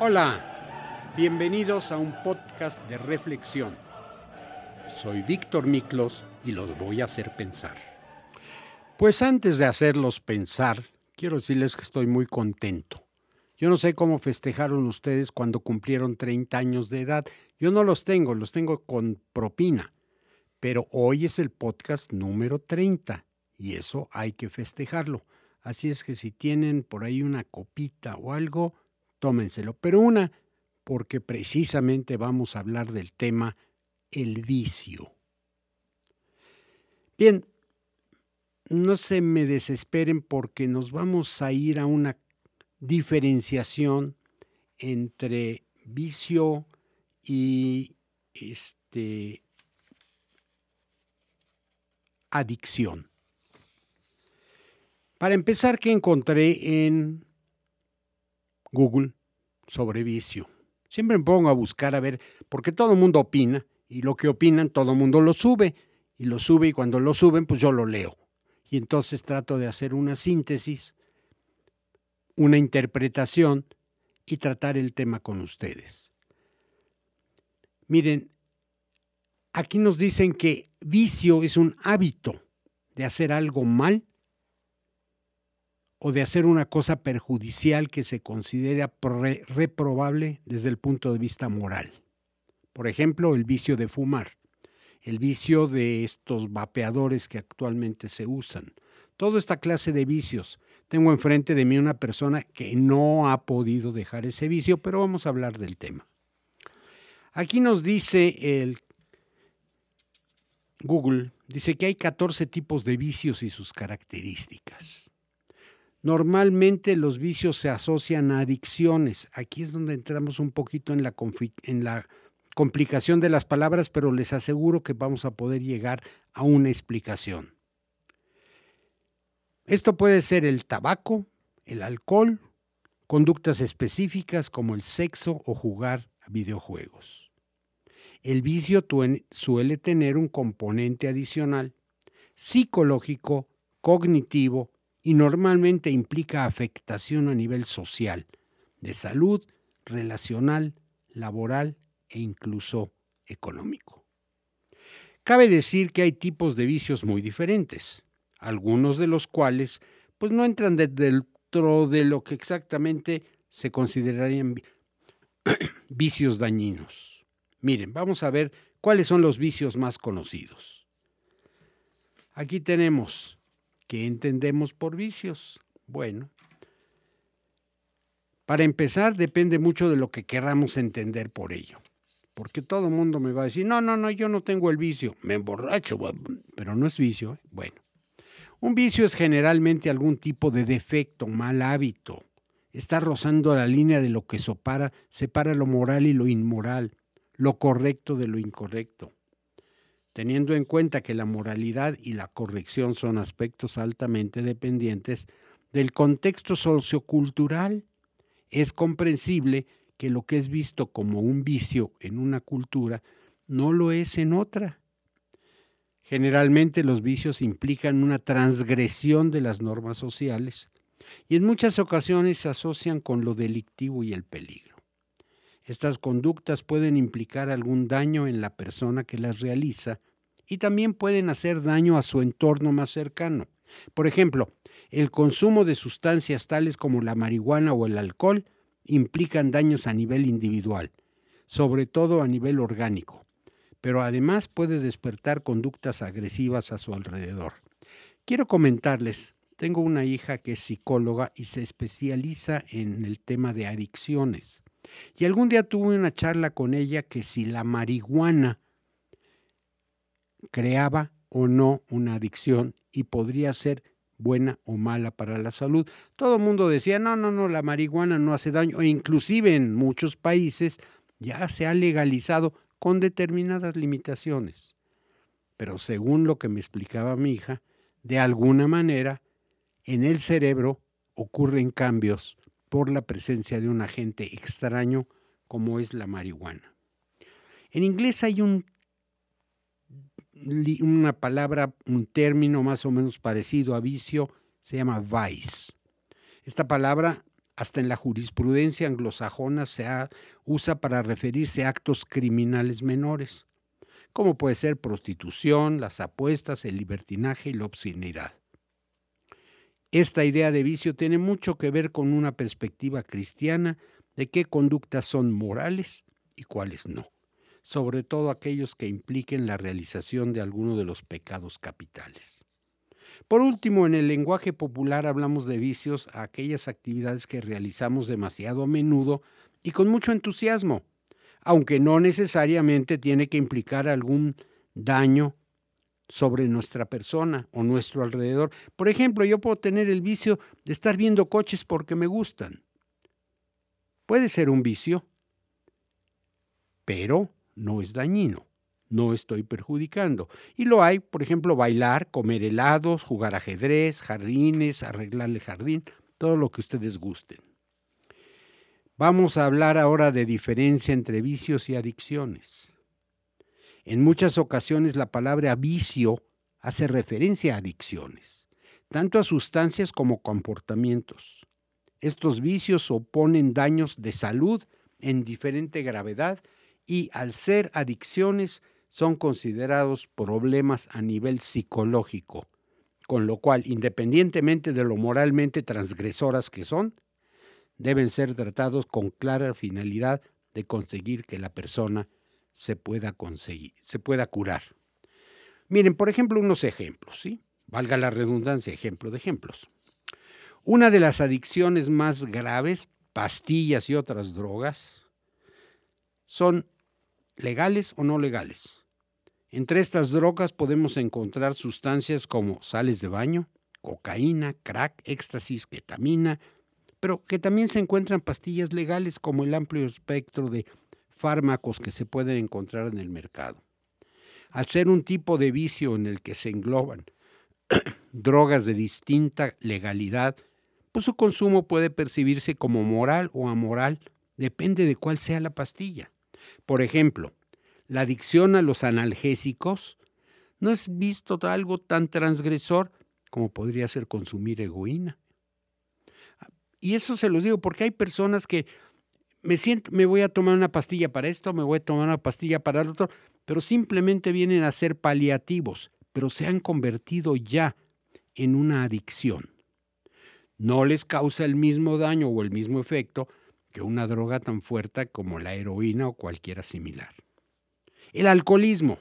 Hola, bienvenidos a un podcast de reflexión. Soy Víctor Miklos y los voy a hacer pensar. Pues antes de hacerlos pensar, quiero decirles que estoy muy contento. Yo no sé cómo festejaron ustedes cuando cumplieron 30 años de edad. Yo no los tengo, los tengo con propina. Pero hoy es el podcast número 30 y eso hay que festejarlo. Así es que si tienen por ahí una copita o algo, tómenselo. Pero una, porque precisamente vamos a hablar del tema el vicio. Bien, no se me desesperen porque nos vamos a ir a una diferenciación entre vicio y este adicción. Para empezar, ¿qué encontré en Google sobre vicio? Siempre me pongo a buscar a ver, porque todo el mundo opina, y lo que opinan todo el mundo lo sube, y lo sube, y cuando lo suben, pues yo lo leo. Y entonces trato de hacer una síntesis, una interpretación y tratar el tema con ustedes. Miren, aquí nos dicen que vicio es un hábito de hacer algo mal o de hacer una cosa perjudicial que se considera reprobable desde el punto de vista moral. Por ejemplo, el vicio de fumar, el vicio de estos vapeadores que actualmente se usan. Toda esta clase de vicios. Tengo enfrente de mí una persona que no ha podido dejar ese vicio, pero vamos a hablar del tema. Aquí nos dice el Google, dice que hay 14 tipos de vicios y sus características. Normalmente los vicios se asocian a adicciones. Aquí es donde entramos un poquito en la, complicación de las palabras, pero les aseguro que vamos a poder llegar a una explicación. Esto puede ser el tabaco, el alcohol, conductas específicas como el sexo o jugar a videojuegos. El vicio suele tener un componente adicional psicológico, cognitivo y normalmente implica afectación a nivel social, de salud, relacional, laboral e incluso económico. Cabe decir que hay tipos de vicios muy diferentes, algunos de los cuales pues no entran dentro de lo que exactamente se considerarían vicios dañinos. Miren, vamos a ver cuáles son los vicios más conocidos. Aquí tenemos ¿Qué entendemos por vicios? Bueno, para empezar depende mucho de lo que queramos entender por ello. Porque todo el mundo me va a decir, no, no, no, yo no tengo el vicio, me emborracho, pero no es vicio. ¿eh? Bueno, un vicio es generalmente algún tipo de defecto, mal hábito. Está rozando la línea de lo que separa, separa lo moral y lo inmoral, lo correcto de lo incorrecto teniendo en cuenta que la moralidad y la corrección son aspectos altamente dependientes del contexto sociocultural, es comprensible que lo que es visto como un vicio en una cultura no lo es en otra. Generalmente los vicios implican una transgresión de las normas sociales y en muchas ocasiones se asocian con lo delictivo y el peligro. Estas conductas pueden implicar algún daño en la persona que las realiza y también pueden hacer daño a su entorno más cercano. Por ejemplo, el consumo de sustancias tales como la marihuana o el alcohol implican daños a nivel individual, sobre todo a nivel orgánico, pero además puede despertar conductas agresivas a su alrededor. Quiero comentarles, tengo una hija que es psicóloga y se especializa en el tema de adicciones. Y algún día tuve una charla con ella que si la marihuana creaba o no una adicción y podría ser buena o mala para la salud. Todo el mundo decía, no, no, no, la marihuana no hace daño, e inclusive en muchos países ya se ha legalizado con determinadas limitaciones. Pero según lo que me explicaba mi hija, de alguna manera en el cerebro ocurren cambios por la presencia de un agente extraño como es la marihuana. En inglés hay un una palabra, un término más o menos parecido a vicio, se llama vice. Esta palabra hasta en la jurisprudencia anglosajona se usa para referirse a actos criminales menores, como puede ser prostitución, las apuestas, el libertinaje y la obscenidad. Esta idea de vicio tiene mucho que ver con una perspectiva cristiana de qué conductas son morales y cuáles no, sobre todo aquellos que impliquen la realización de alguno de los pecados capitales. Por último, en el lenguaje popular hablamos de vicios a aquellas actividades que realizamos demasiado a menudo y con mucho entusiasmo, aunque no necesariamente tiene que implicar algún daño sobre nuestra persona o nuestro alrededor. Por ejemplo, yo puedo tener el vicio de estar viendo coches porque me gustan. Puede ser un vicio, pero no es dañino no estoy perjudicando. Y lo hay, por ejemplo, bailar, comer helados, jugar ajedrez, jardines, arreglar el jardín, todo lo que ustedes gusten. Vamos a hablar ahora de diferencia entre vicios y adicciones. En muchas ocasiones la palabra vicio hace referencia a adicciones, tanto a sustancias como comportamientos. Estos vicios oponen daños de salud en diferente gravedad y al ser adicciones son considerados problemas a nivel psicológico, con lo cual, independientemente de lo moralmente transgresoras que son, deben ser tratados con clara finalidad de conseguir que la persona se pueda conseguir, se pueda curar. Miren, por ejemplo, unos ejemplos, ¿sí? Valga la redundancia, ejemplo de ejemplos. Una de las adicciones más graves, pastillas y otras drogas, son legales o no legales. Entre estas drogas podemos encontrar sustancias como sales de baño, cocaína, crack, éxtasis, ketamina, pero que también se encuentran pastillas legales como el amplio espectro de fármacos que se pueden encontrar en el mercado. Al ser un tipo de vicio en el que se engloban drogas de distinta legalidad, pues su consumo puede percibirse como moral o amoral, depende de cuál sea la pastilla. Por ejemplo, la adicción a los analgésicos no es visto algo tan transgresor como podría ser consumir heroína. Y eso se los digo porque hay personas que me siento, me voy a tomar una pastilla para esto, me voy a tomar una pastilla para el otro, pero simplemente vienen a ser paliativos, pero se han convertido ya en una adicción. No les causa el mismo daño o el mismo efecto que una droga tan fuerte como la heroína o cualquiera similar. El alcoholismo.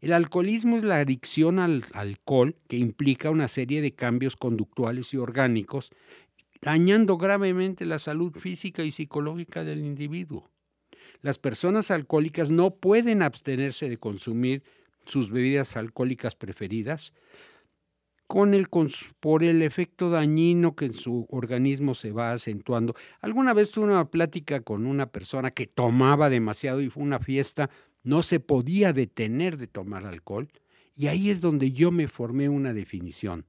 El alcoholismo es la adicción al alcohol que implica una serie de cambios conductuales y orgánicos, dañando gravemente la salud física y psicológica del individuo. Las personas alcohólicas no pueden abstenerse de consumir sus bebidas alcohólicas preferidas con el, por el efecto dañino que en su organismo se va acentuando. Alguna vez tuve una plática con una persona que tomaba demasiado y fue una fiesta, no se podía detener de tomar alcohol y ahí es donde yo me formé una definición.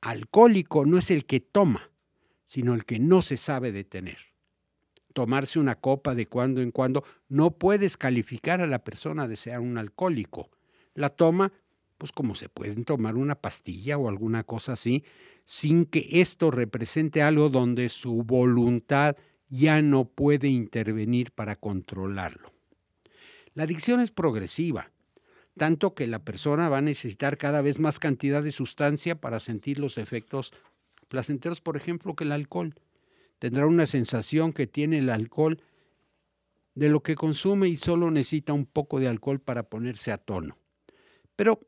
Alcohólico no es el que toma, sino el que no se sabe detener. Tomarse una copa de cuando en cuando no puedes calificar a la persona de ser un alcohólico. La toma pues como se pueden tomar una pastilla o alguna cosa así, sin que esto represente algo donde su voluntad ya no puede intervenir para controlarlo. La adicción es progresiva, tanto que la persona va a necesitar cada vez más cantidad de sustancia para sentir los efectos placenteros, por ejemplo, que el alcohol. Tendrá una sensación que tiene el alcohol de lo que consume y solo necesita un poco de alcohol para ponerse a tono. Pero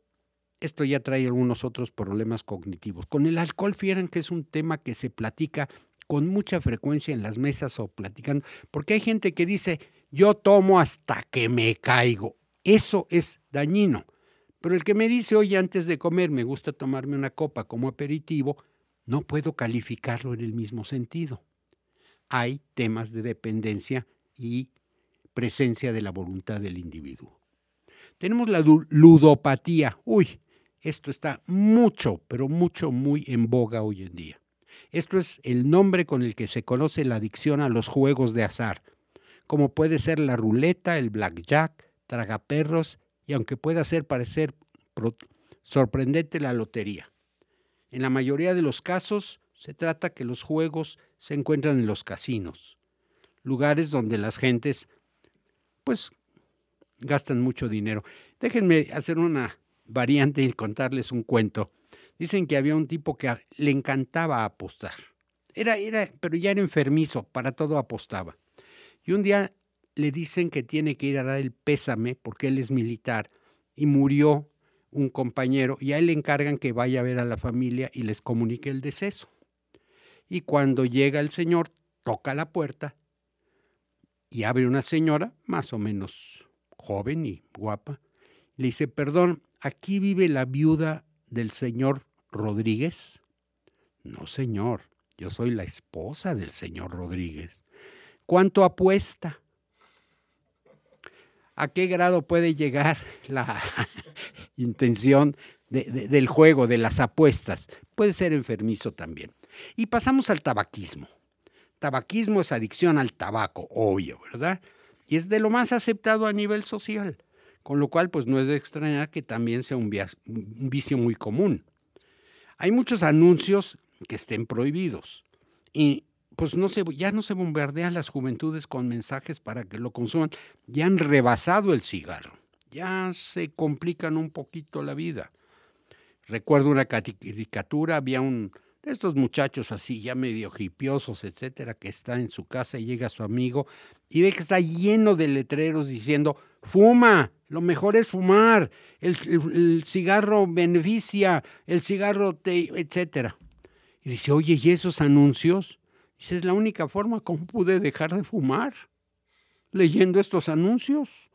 esto ya trae algunos otros problemas cognitivos. Con el alcohol, fíjense que es un tema que se platica con mucha frecuencia en las mesas o platicando, porque hay gente que dice, yo tomo hasta que me caigo. Eso es dañino. Pero el que me dice, oye, antes de comer me gusta tomarme una copa como aperitivo, no puedo calificarlo en el mismo sentido. Hay temas de dependencia y presencia de la voluntad del individuo. Tenemos la ludopatía. Uy, esto está mucho, pero mucho, muy en boga hoy en día. Esto es el nombre con el que se conoce la adicción a los juegos de azar, como puede ser la ruleta, el blackjack, tragaperros y aunque pueda ser parecer sorprendente la lotería. En la mayoría de los casos se trata que los juegos se encuentran en los casinos, lugares donde las gentes, pues, gastan mucho dinero. Déjenme hacer una variante y contarles un cuento. Dicen que había un tipo que le encantaba apostar. Era, era, pero ya era enfermizo, para todo apostaba. Y un día le dicen que tiene que ir a dar el pésame porque él es militar y murió un compañero y a él le encargan que vaya a ver a la familia y les comunique el deceso. Y cuando llega el señor, toca la puerta y abre una señora, más o menos joven y guapa, le dice, perdón, ¿aquí vive la viuda del señor Rodríguez? No, señor, yo soy la esposa del señor Rodríguez. ¿Cuánto apuesta? ¿A qué grado puede llegar la intención del juego, de las apuestas? Puede ser enfermizo también. Y pasamos al tabaquismo. Tabaquismo es adicción al tabaco, obvio, ¿verdad? Y es de lo más aceptado a nivel social, con lo cual pues no es de extrañar que también sea un, un vicio muy común. Hay muchos anuncios que estén prohibidos y pues no se, ya no se bombardean las juventudes con mensajes para que lo consuman, ya han rebasado el cigarro, ya se complican un poquito la vida. Recuerdo una caricatura, había un de estos muchachos así, ya medio hipiosos, etcétera, que está en su casa y llega su amigo y ve que está lleno de letreros diciendo, fuma, lo mejor es fumar, el, el cigarro beneficia, el cigarro te, etcétera. Y dice, oye, ¿y esos anuncios? Dice, es la única forma como pude dejar de fumar, leyendo estos anuncios.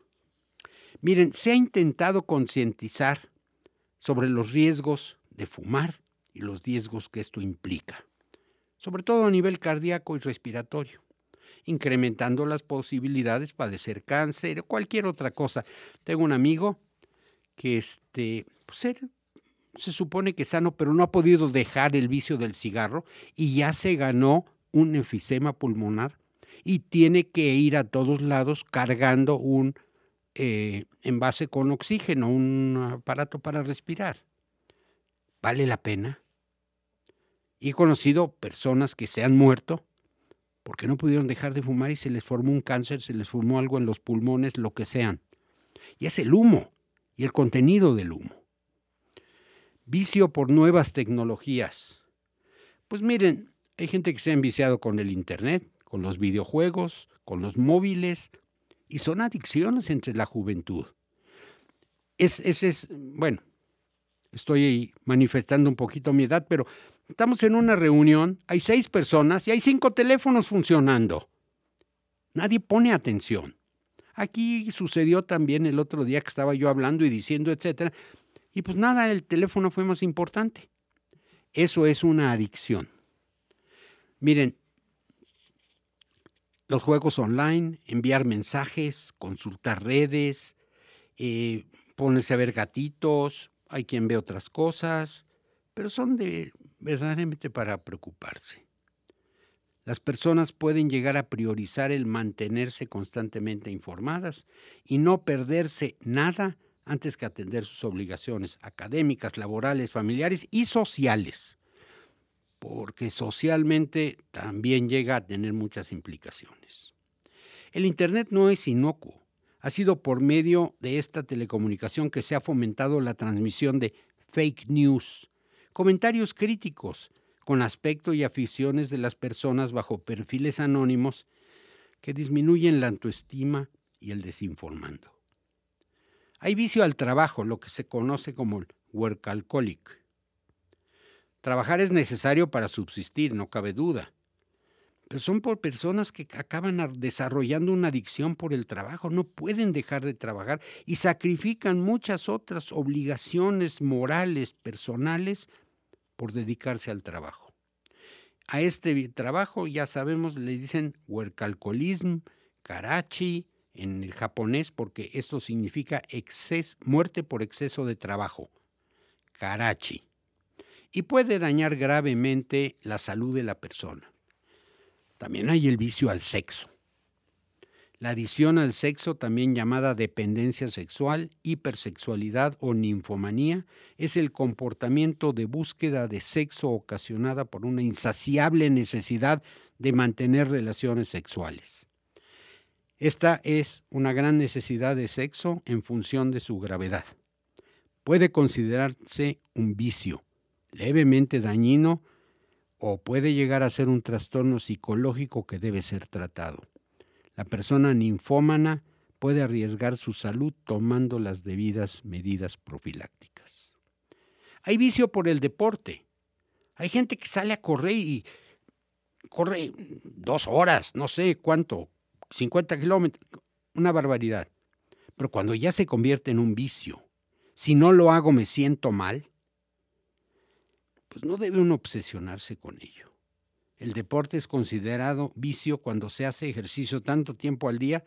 Miren, se ha intentado concientizar sobre los riesgos de fumar y los riesgos que esto implica, sobre todo a nivel cardíaco y respiratorio, incrementando las posibilidades de padecer cáncer o cualquier otra cosa. Tengo un amigo que este, pues, se supone que es sano, pero no ha podido dejar el vicio del cigarro y ya se ganó un enfisema pulmonar y tiene que ir a todos lados cargando un eh, envase con oxígeno, un aparato para respirar. ¿Vale la pena? He conocido personas que se han muerto porque no pudieron dejar de fumar y se les formó un cáncer, se les formó algo en los pulmones, lo que sean. Y es el humo y el contenido del humo. Vicio por nuevas tecnologías. Pues miren, hay gente que se ha enviciado con el Internet, con los videojuegos, con los móviles, y son adicciones entre la juventud. Es, es, bueno, estoy manifestando un poquito mi edad, pero estamos en una reunión, hay seis personas y hay cinco teléfonos funcionando. Nadie pone atención. Aquí sucedió también el otro día que estaba yo hablando y diciendo, etcétera, y pues nada, el teléfono fue más importante. Eso es una adicción. Miren, los juegos online, enviar mensajes, consultar redes, eh, ponerse a ver gatitos, hay quien ve otras cosas, pero son de verdaderamente para preocuparse. Las personas pueden llegar a priorizar el mantenerse constantemente informadas y no perderse nada antes que atender sus obligaciones académicas, laborales, familiares y sociales porque socialmente también llega a tener muchas implicaciones. El Internet no es inocuo. Ha sido por medio de esta telecomunicación que se ha fomentado la transmisión de fake news, comentarios críticos con aspecto y aficiones de las personas bajo perfiles anónimos que disminuyen la autoestima y el desinformando. Hay vicio al trabajo, lo que se conoce como workaholic Trabajar es necesario para subsistir, no cabe duda. Pero son por personas que acaban desarrollando una adicción por el trabajo, no pueden dejar de trabajar y sacrifican muchas otras obligaciones morales, personales, por dedicarse al trabajo. A este trabajo, ya sabemos, le dicen workalcolism, karachi, en el japonés, porque esto significa muerte por exceso de trabajo. Karachi y puede dañar gravemente la salud de la persona. También hay el vicio al sexo. La adición al sexo, también llamada dependencia sexual, hipersexualidad o ninfomanía, es el comportamiento de búsqueda de sexo ocasionada por una insaciable necesidad de mantener relaciones sexuales. Esta es una gran necesidad de sexo en función de su gravedad. Puede considerarse un vicio, levemente dañino, o puede llegar a ser un trastorno psicológico que debe ser tratado. La persona ninfómana puede arriesgar su salud tomando las debidas medidas profilácticas. Hay vicio por el deporte. Hay gente que sale a correr y corre dos horas, no sé cuánto, 50 kilómetros, una barbaridad. Pero cuando ya se convierte en un vicio, si no lo hago me siento mal, pues no debe uno obsesionarse con ello. El deporte es considerado vicio cuando se hace ejercicio tanto tiempo al día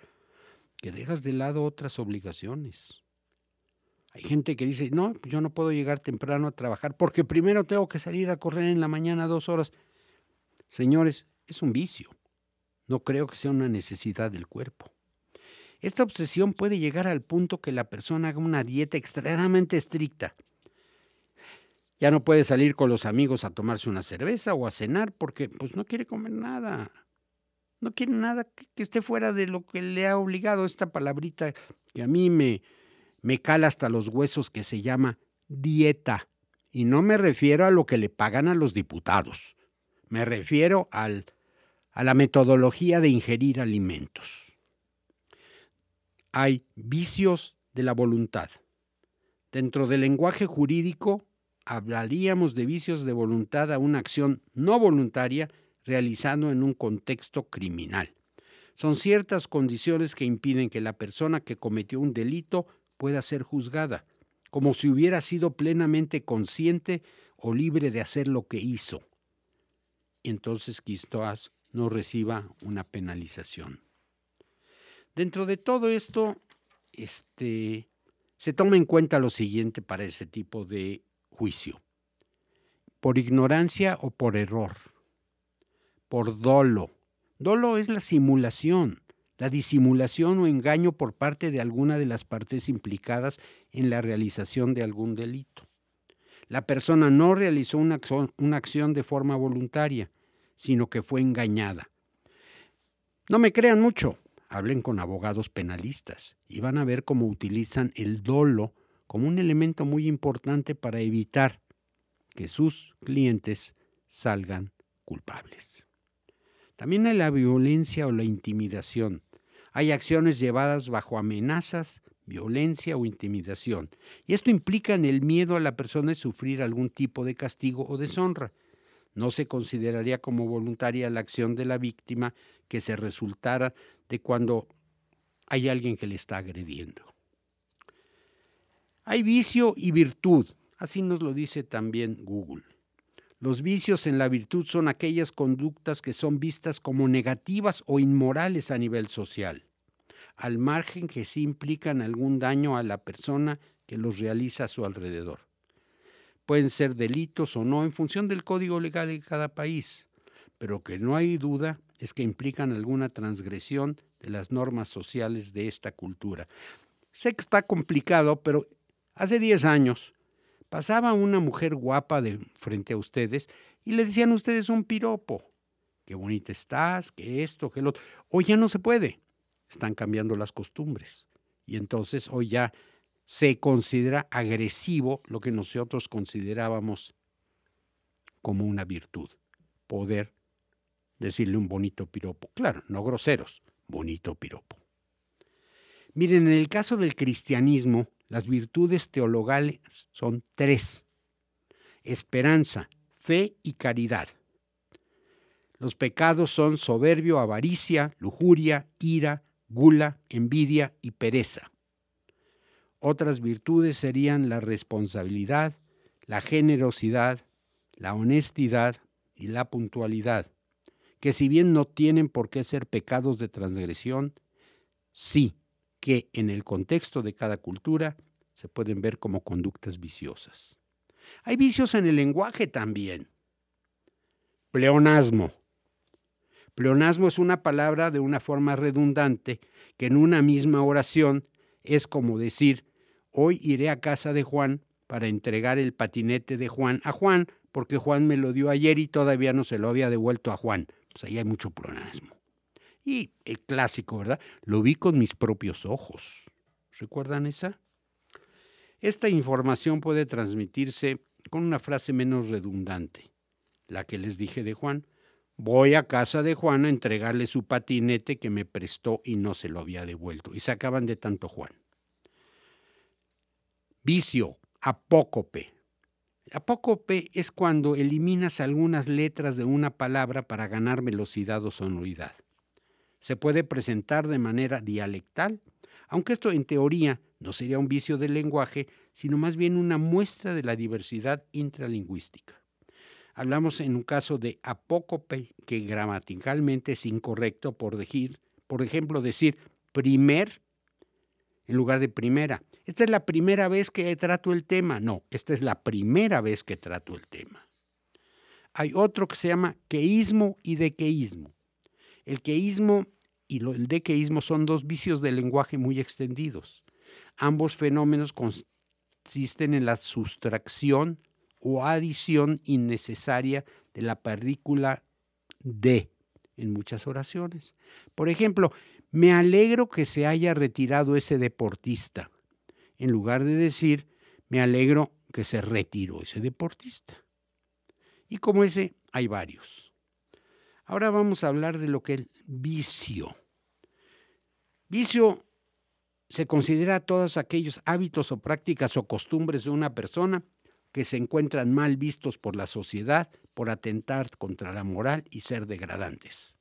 que dejas de lado otras obligaciones. Hay gente que dice, no, yo no puedo llegar temprano a trabajar porque primero tengo que salir a correr en la mañana dos horas. Señores, es un vicio. No creo que sea una necesidad del cuerpo. Esta obsesión puede llegar al punto que la persona haga una dieta extremadamente estricta. Ya no puede salir con los amigos a tomarse una cerveza o a cenar porque pues no quiere comer nada. No quiere nada que, esté fuera de lo que le ha obligado esta palabrita que a mí me, me cala hasta los huesos que se llama dieta. Y no me refiero a lo que le pagan a los diputados. Me refiero al, a la metodología de ingerir alimentos. Hay vicios de la voluntad. Dentro del lenguaje jurídico hablaríamos de vicios de voluntad a una acción no voluntaria realizando en un contexto criminal. Son ciertas condiciones que impiden que la persona que cometió un delito pueda ser juzgada, como si hubiera sido plenamente consciente o libre de hacer lo que hizo entonces quizás no reciba una penalización. Dentro de todo esto, este, se toma en cuenta lo siguiente para ese tipo de juicio. Por ignorancia o por error. Por dolo. Dolo es la simulación, la disimulación o engaño por parte de alguna de las partes implicadas en la realización de algún delito. La persona no realizó una acción, una acción de forma voluntaria, sino que fue engañada. No me crean mucho, hablen con abogados penalistas y van a ver cómo utilizan el dolo como un elemento muy importante para evitar que sus clientes salgan culpables. También hay la violencia o la intimidación. Hay acciones llevadas bajo amenazas, violencia o intimidación. Y esto implica en el miedo a la persona de sufrir algún tipo de castigo o deshonra. No se consideraría como voluntaria la acción de la víctima que se resultara de cuando hay alguien que le está agrediendo. Hay vicio y virtud, así nos lo dice también Google. Los vicios en la virtud son aquellas conductas que son vistas como negativas o inmorales a nivel social al margen que sí implican algún daño a la persona que los realiza a su alrededor. Pueden ser delitos o no en función del código legal de cada país, pero que no hay duda es que implican alguna transgresión de las normas sociales de esta cultura. Sé que está complicado, pero hace 10 años pasaba una mujer guapa de frente a ustedes y le decían ustedes un piropo. Qué bonita estás, que esto, que lo otro. Hoy ya no se puede están cambiando las costumbres. Y entonces hoy ya se considera agresivo lo que nosotros considerábamos como una virtud. Poder decirle un bonito piropo. Claro, no groseros, bonito piropo. Miren, en el caso del cristianismo, las virtudes teologales son tres. Esperanza, fe y caridad. Los pecados son soberbio, avaricia, lujuria, ira, gula, envidia y pereza. Otras virtudes serían la responsabilidad, la generosidad, la honestidad y la puntualidad, que si bien no tienen por qué ser pecados de transgresión, sí que en el contexto de cada cultura se pueden ver como conductas viciosas. Hay vicios en el lenguaje también. Pleonasmo, Pleonasmo es una palabra de una forma redundante que en una misma oración es como decir, hoy iré a casa de Juan para entregar el patinete de Juan a Juan, porque Juan me lo dio ayer y todavía no se lo había devuelto a Juan. Pues ahí hay mucho pleonasmo. Y el clásico, ¿verdad? Lo vi con mis propios ojos. ¿Recuerdan esa? Esta información puede transmitirse con una frase menos redundante, la que les dije de Juan. Voy a casa de Juan a entregarle su patinete que me prestó y no se lo había devuelto. Y se acaban de tanto Juan. Vicio, apócope. Apócope es cuando eliminas algunas letras de una palabra para ganar velocidad o sonoridad. Se puede presentar de manera dialectal, aunque esto en teoría no sería un vicio del lenguaje, sino más bien una muestra de la diversidad intralingüística. Hablamos en un caso de apócope que gramaticalmente es incorrecto por decir, por ejemplo, decir primer en lugar de primera. Esta es la primera vez que trato el tema. No, esta es la primera vez que trato el tema. Hay otro que se llama queísmo y dequeísmo. El queísmo y el dequeísmo son dos vicios del lenguaje muy extendidos. Ambos fenómenos consisten en la sustracción o adición innecesaria de la partícula de en muchas oraciones. Por ejemplo, me alegro que se haya retirado ese deportista, en lugar de decir, me alegro que se retiró ese deportista. Y como ese, hay varios. Ahora vamos a hablar de lo que es vicio. Vicio se considera todos aquellos hábitos o prácticas o costumbres de una persona que se encuentran mal vistos por la sociedad por atentar contra la moral y ser degradantes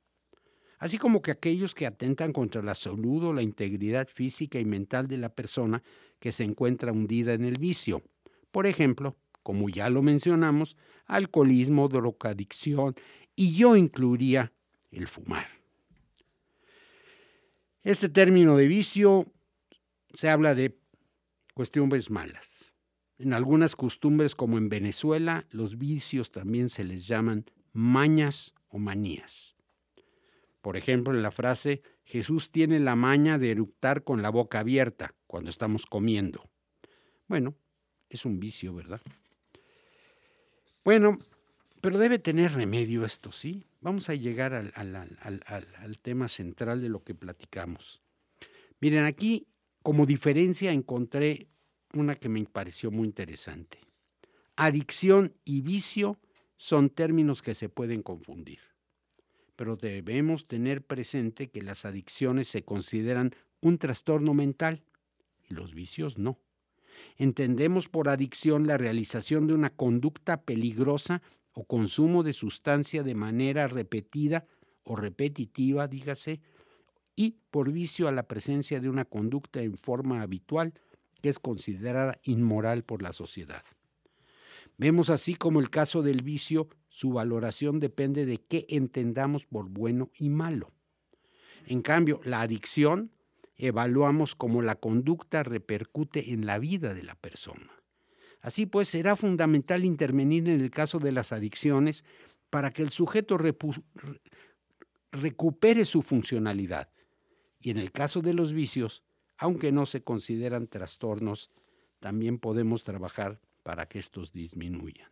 así como que aquellos que atentan contra la salud o la integridad física y mental de la persona que se encuentra hundida en el vicio. Por ejemplo, como ya lo mencionamos, alcoholismo, drogadicción y yo incluiría el fumar. Este término de vicio se habla de cuestiones malas. En algunas costumbres, como en Venezuela, los vicios también se les llaman mañas o manías. Por ejemplo, en la frase, Jesús tiene la maña de eructar con la boca abierta cuando estamos comiendo. Bueno, es un vicio, ¿verdad? Bueno, pero debe tener remedio esto, ¿sí? Vamos a llegar al, tema central de lo que platicamos. Miren, aquí como diferencia encontré una que me pareció muy interesante. Adicción y vicio son términos que se pueden confundir pero debemos tener presente que las adicciones se consideran un trastorno mental y los vicios no. Entendemos por adicción la realización de una conducta peligrosa o consumo de sustancia de manera repetida o repetitiva, dígase, y por vicio a la presencia de una conducta en forma habitual que es considerada inmoral por la sociedad. Vemos así como el caso del vicio, su valoración depende de qué entendamos por bueno y malo. En cambio, la adicción evaluamos cómo la conducta repercute en la vida de la persona. Así pues, será fundamental intervenir en el caso de las adicciones para que el sujeto recupere su funcionalidad. Y en el caso de los vicios, aunque no se consideran trastornos, también podemos trabajar para que estos disminuyan.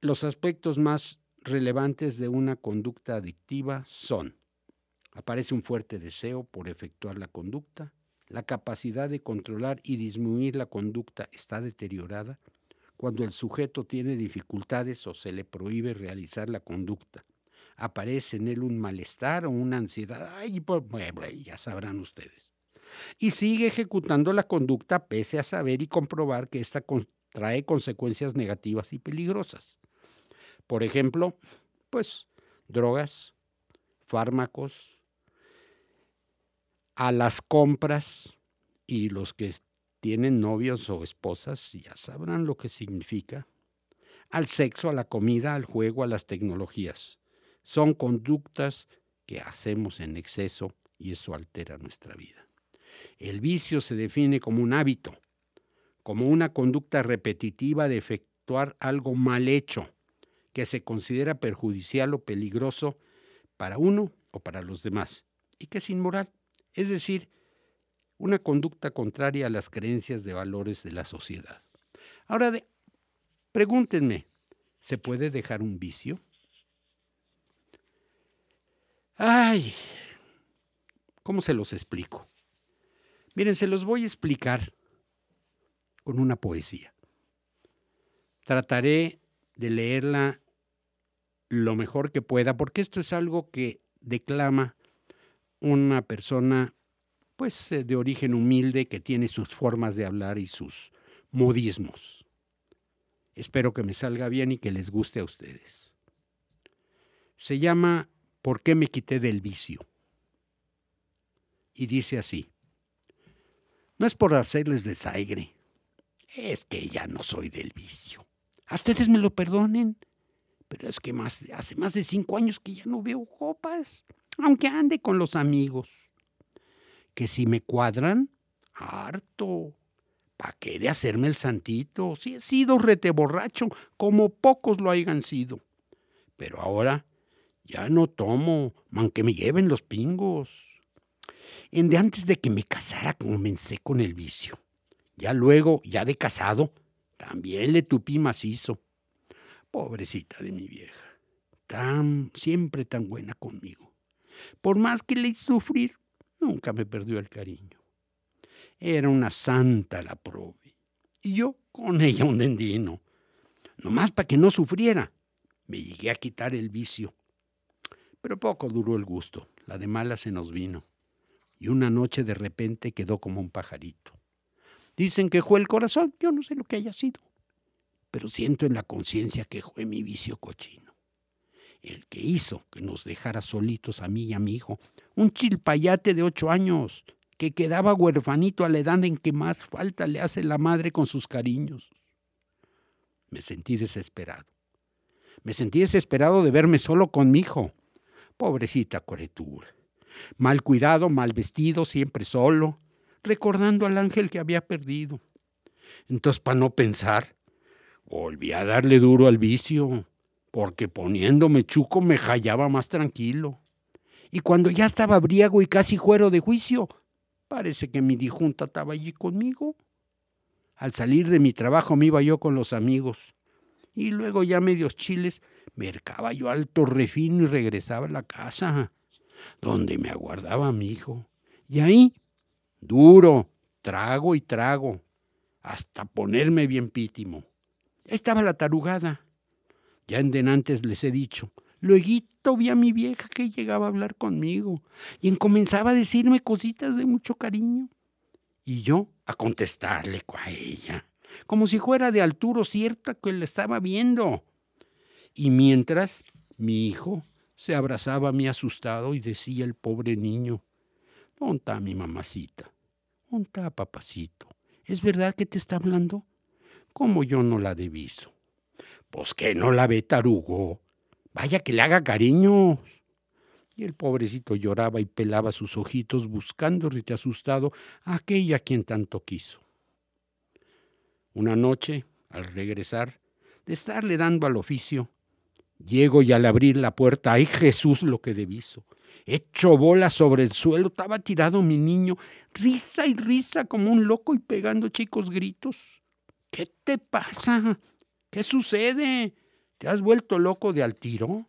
Los aspectos más relevantes de una conducta adictiva son, aparece un fuerte deseo por efectuar la conducta, la capacidad de controlar y disminuir la conducta está deteriorada, cuando el sujeto tiene dificultades o se le prohíbe realizar la conducta, aparece en él un malestar o una ansiedad, ay, ya sabrán ustedes. Y sigue ejecutando la conducta pese a saber y comprobar que ésta trae consecuencias negativas y peligrosas. Por ejemplo, pues drogas, fármacos, a las compras y los que tienen novios o esposas ya sabrán lo que significa, al sexo, a la comida, al juego, a las tecnologías. Son conductas que hacemos en exceso y eso altera nuestra vida. El vicio se define como un hábito, como una conducta repetitiva de efectuar algo mal hecho, que se considera perjudicial o peligroso para uno o para los demás, y que es inmoral, es decir, una conducta contraria a las creencias de valores de la sociedad. Ahora, pregúntenme, ¿Se puede dejar un vicio? Ay, ¿cómo se los explico? Miren, se los voy a explicar con una poesía. Trataré de leerla lo mejor que pueda, porque esto es algo que declama una persona pues eh, de origen humilde que tiene sus formas de hablar y sus modismos. Espero que me salga bien y que les guste a ustedes. Se llama ¿Por qué me quité del vicio? Y dice así, no es por hacerles desaire, es que ya no soy del vicio. A ustedes me lo perdonen, pero es que más, hace más de cinco años que ya no veo copas, aunque ande con los amigos. Que si me cuadran, harto. ¿Para qué de hacerme el santito? Si he sido rete borracho, como pocos lo hayan sido. Pero ahora ya no tomo, man que me lleven los pingos. En de antes de que me casara comencé con el vicio. Ya luego, ya de casado, también le tupí macizo. Pobrecita de mi vieja, tan, siempre tan buena conmigo. Por más que le hice sufrir, nunca me perdió el cariño. Era una santa la prove. Y yo con ella un dendino. Nomás para que no sufriera. Me llegué a quitar el vicio. Pero poco duró el gusto. La de mala se nos vino. Y una noche de repente quedó como un pajarito. Dicen que fue el corazón. Yo no sé lo que haya sido. Pero siento en la conciencia que fue mi vicio cochino. El que hizo que nos dejara solitos a mí y a mi hijo. Un chilpayate de ocho años que quedaba huerfanito a la edad en que más falta le hace la madre con sus cariños. Me sentí desesperado. Me sentí desesperado de verme solo con mi hijo. Pobrecita criatura. Mal cuidado, mal vestido, siempre solo, recordando al ángel que había perdido. Entonces, para no pensar, volví a darle duro al vicio, porque poniéndome chuco me hallaba más tranquilo. Y cuando ya estaba briago y casi fuero de juicio, Parece que mi dijunta estaba allí conmigo. Al salir de mi trabajo me iba yo con los amigos. Y luego ya medios chiles, mercaba yo alto refino y regresaba a la casa, donde me aguardaba mi hijo. Y ahí, duro, trago y trago, hasta ponerme bien pítimo. Estaba la tarugada. Ya en denantes les he dicho, Luego vi a mi vieja que llegaba a hablar conmigo y comenzaba a decirme cositas de mucho cariño. Y yo a contestarle a ella, como si fuera de altura cierta que la estaba viendo. Y mientras mi hijo se abrazaba a mí asustado y decía el pobre niño, ¿dónde está mi mamacita? ¿Dónde está papacito? ¿Es verdad que te está hablando? ¿Cómo yo no la deviso? Pues que no la ve tarugo, Vaya que le haga cariño. Y el pobrecito lloraba y pelaba sus ojitos buscando, asustado, a aquella quien tanto quiso. Una noche, al regresar, de estarle dando al oficio, llego y al abrir la puerta, ¡ay Jesús lo que deviso! Hecho bola sobre el suelo, estaba tirado mi niño, risa y risa como un loco y pegando chicos gritos. ¿Qué te pasa? ¿Qué sucede? ¿Te has vuelto loco de al tiro?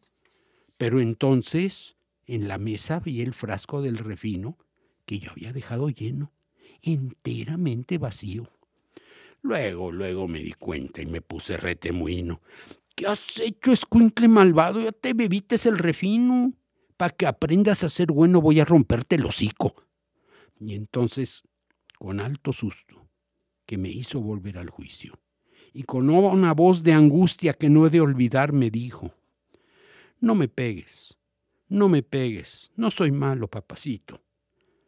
Pero entonces en la mesa vi el frasco del refino que yo había dejado lleno, enteramente vacío. Luego, luego me di cuenta y me puse retemuino. ¿Qué has hecho, escuincle malvado? Ya te bebites el refino. Para que aprendas a ser bueno voy a romperte el hocico. Y entonces, con alto susto, que me hizo volver al juicio, y con una voz de angustia que no he de olvidar me dijo, no me pegues, no me pegues, no soy malo, papacito.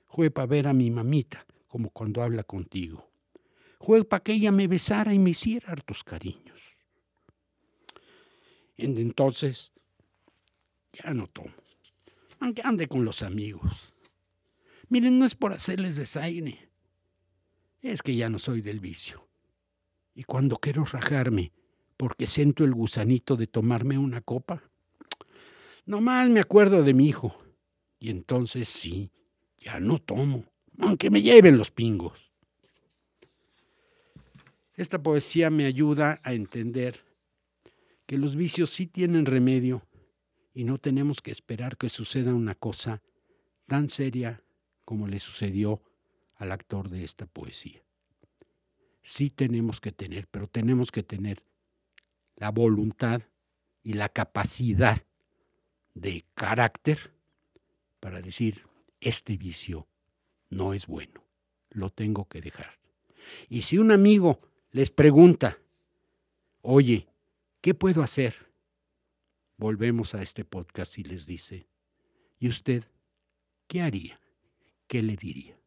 Fue para ver a mi mamita, como cuando habla contigo. Fue para que ella me besara y me hiciera hartos cariños. Entonces, ya no tomo, aunque ande con los amigos. Miren, no es por hacerles desaire, es que ya no soy del vicio. Y cuando quiero rajarme, porque siento el gusanito de tomarme una copa, nomás me acuerdo de mi hijo. Y entonces sí, ya no tomo, aunque me lleven los pingos. Esta poesía me ayuda a entender que los vicios sí tienen remedio y no tenemos que esperar que suceda una cosa tan seria como le sucedió al actor de esta poesía. Sí tenemos que tener, pero tenemos que tener la voluntad y la capacidad de carácter para decir, este vicio no es bueno, lo tengo que dejar. Y si un amigo les pregunta, oye, ¿qué puedo hacer? Volvemos a este podcast y les dice, ¿y usted qué haría? ¿Qué le diría?